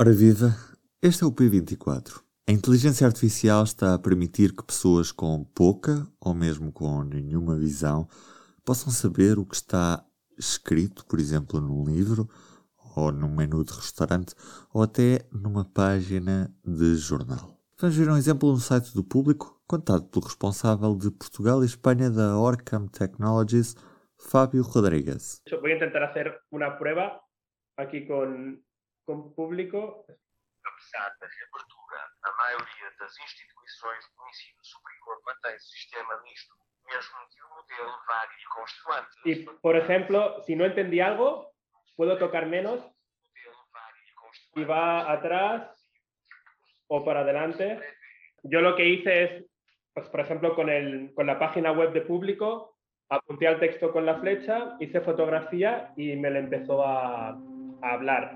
Ora viva, este é o P24. A inteligência artificial está a permitir que pessoas com pouca ou mesmo com nenhuma visão possam saber o que está escrito, por exemplo, num livro ou num menu de restaurante ou até numa página de jornal. Vamos ver um exemplo no site do público, contado pelo responsável de Portugal e Espanha da Orcam Technologies, Fábio Rodrigues. Vou tentar fazer uma prova aqui com, com público. Apesar da reabertura, a maioria das instituições do ensino superior mantém sistema misto, mesmo que o modelo varie constante. E, por exemplo, se não entendi algo, puedo tocar menos y va atrás o para adelante. Yo lo que hice es, pues, por ejemplo, con, el, con la página web de público, apunté al texto con la flecha, hice fotografía y me le empezó a, a hablar.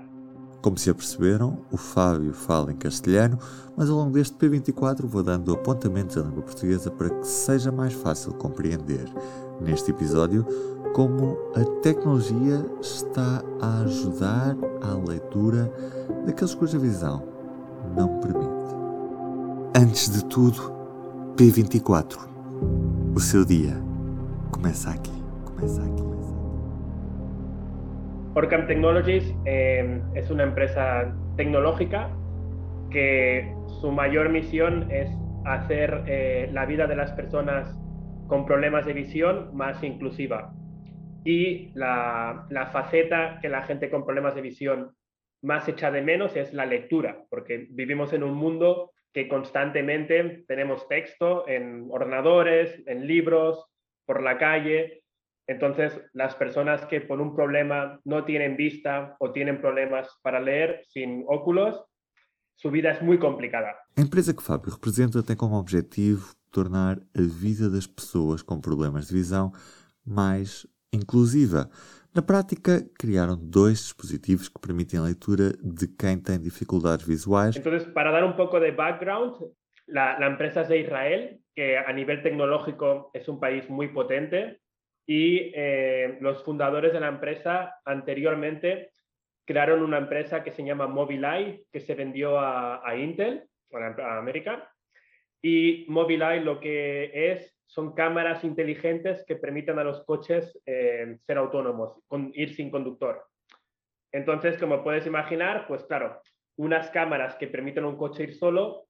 Como se aperceberam, o Fábio fala em castelhano, mas ao longo deste P24 vou dando apontamentos à língua portuguesa para que seja mais fácil compreender. Neste episódio, como a tecnologia está a ajudar à leitura daqueles cuja visão não permite. Antes de tudo, P24. O seu dia começa aqui. Começa aqui. Orcam Technologies eh, es una empresa tecnológica que su mayor misión es hacer eh, la vida de las personas con problemas de visión más inclusiva y la, la, faceta que la gente con problemas de visión más echa de menos es la lectura, porque vivimos en un mundo que constantemente tenemos texto en ordenadores, en libros, por la calle. Entonces, las personas que por un problema no tienen vista o tienen problemas para leer sin óculos, su vida es muy complicada. A empresa que Fábio representa tem como objetivo tornar a vida das pessoas com problemas de visão mais inclusiva. Na prática, criaron dos dispositivos que permiten la lectura de quien tiene dificultades visuales. Entonces, para dar un poco de background, la, empresa es de Israel, que a nivel tecnológico es un país muy potente, y eh, los fundadores de la empresa anteriormente crearon una empresa que se llama Mobileye, que se vendió a, Intel, a América, y Mobileye lo que es son cámaras inteligentes que permiten a los coches eh, ser autónomos, con, ir sin conductor. Entonces, como puedes imaginar, pues claro, unas cámaras que permiten a un coche ir solo,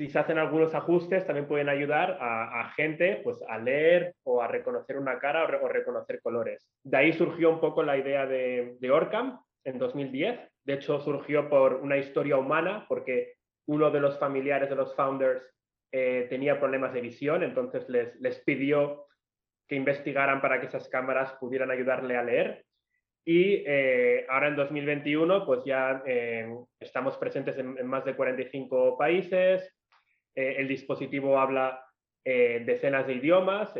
si se hacen algunos ajustes, también pueden ayudar a, gente pues, a leer o a reconocer una cara o, reconocer colores. De ahí surgió un poco la idea de, de Orcam en 2010. De hecho, surgió por una historia humana, porque uno de los familiares de los founders eh, tenía problemas de visión, entonces les, les pidió que investigaran para que esas cámaras pudieran ayudarle a leer. Y eh, ahora en 2021, pues ya eh, estamos presentes en, más de 45 países. El dispositivo habla decenas de idiomas.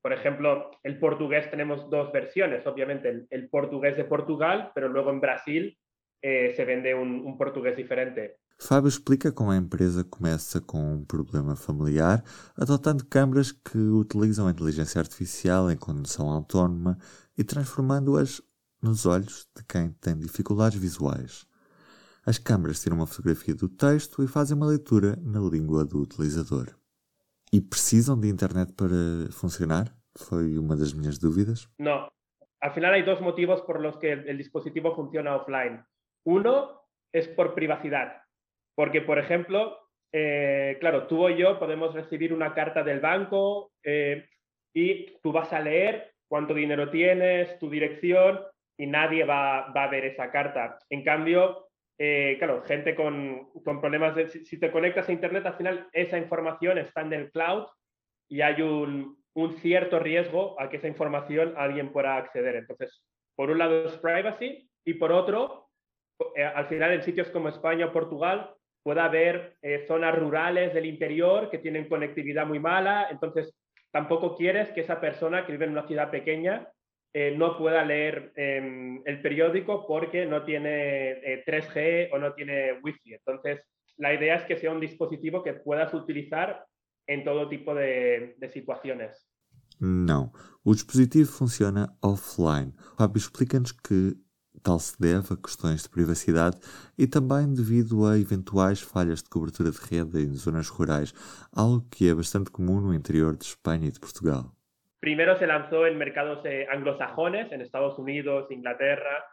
por ejemplo, el portugués tenemos dos versiones. Obviamente el, el portugués de Portugal, pero luego en Brasil se vende un, un portugués diferente. Fábio explica como a empresa começa com um problema familiar, adotando câmaras que utilizam a inteligência artificial em condução autónoma e transformando-as nos olhos de quem tem dificuldades visuais. As câmaras tiram uma fotografia do texto e fazem uma leitura na língua do utilizador. E precisam de internet para funcionar? Foi uma das minhas dúvidas. Não. Afinal, há dois motivos por los que o dispositivo funciona offline. Uno es por privacidade. Porque, por ejemplo, eh, claro, tú o yo podemos recibir una carta del banco eh, y tú vas a leer cuánto dinero tienes, tu dirección y nadie va, va a ver esa carta. En cambio, eh, claro, gente con, con problemas. Si, si, te conectas a Internet, al final esa información está en el cloud y hay un, un cierto riesgo a que esa información alguien pueda acceder. Entonces, por un lado es privacy y por otro, al final en sitios como España o Portugal pueda haber eh, zonas rurales del interior que tienen conectividad muy mala, entonces tampoco quieres que esa persona que vive en una ciudad pequeña eh, no pueda leer eh, el periódico porque no tiene 3G eh, o no tiene Wi-Fi. Entonces, la idea es que sea un dispositivo que puedas utilizar en todo tipo de, de situaciones. Não, o dispositivo funciona offline. Fábio explica-nos que Tal se deve a questões de privacidade e também devido a eventuais falhas de cobertura de rede em zonas rurais, algo que é bastante comum no interior de Espanha e de Portugal. Primero se lanzó en mercados eh, anglosajones, en Estados Unidos, Inglaterra,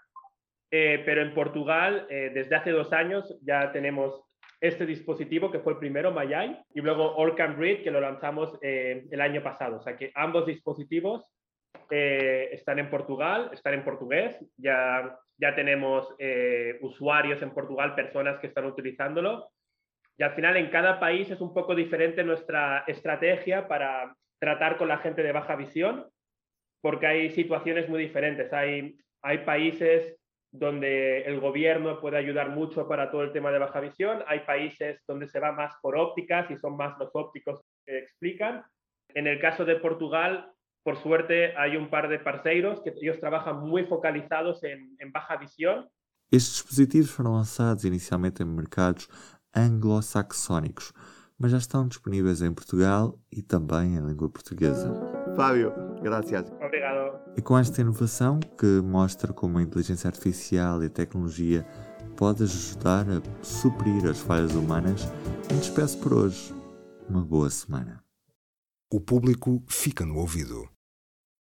eh, pero en Portugal eh, desde hace dos años ya tenemos este dispositivo que fue el primero, Mayay, y luego Orcan Breed, que lo lanzamos el año pasado. O sea que ambos dispositivos están en Portugal, están en portugués, ya, ya tenemos usuarios en Portugal, personas que están utilizándolo. Y al final en cada país es un poco diferente nuestra estrategia para tratar con la gente de baja visión, porque hay situaciones muy diferentes. Hay, hay países donde el gobierno puede ayudar mucho para todo el tema de baja visión. Hay países donde se va más por ópticas y son más los ópticos que explican. En el caso de Portugal, por suerte, hay un par de parceiros que ellos trabajan muy focalizados en, baja visión. Estes dispositivos foram lançados inicialmente em mercados anglo-saxónicos, mas já estão disponíveis em Portugal e também em língua portuguesa. Fábio, gracias. Obrigado. E com esta inovação que mostra como a inteligência artificial e a tecnologia pode ajudar a suprir as falhas humanas, me despeço por hoje. Uma boa semana. O público fica no ouvido.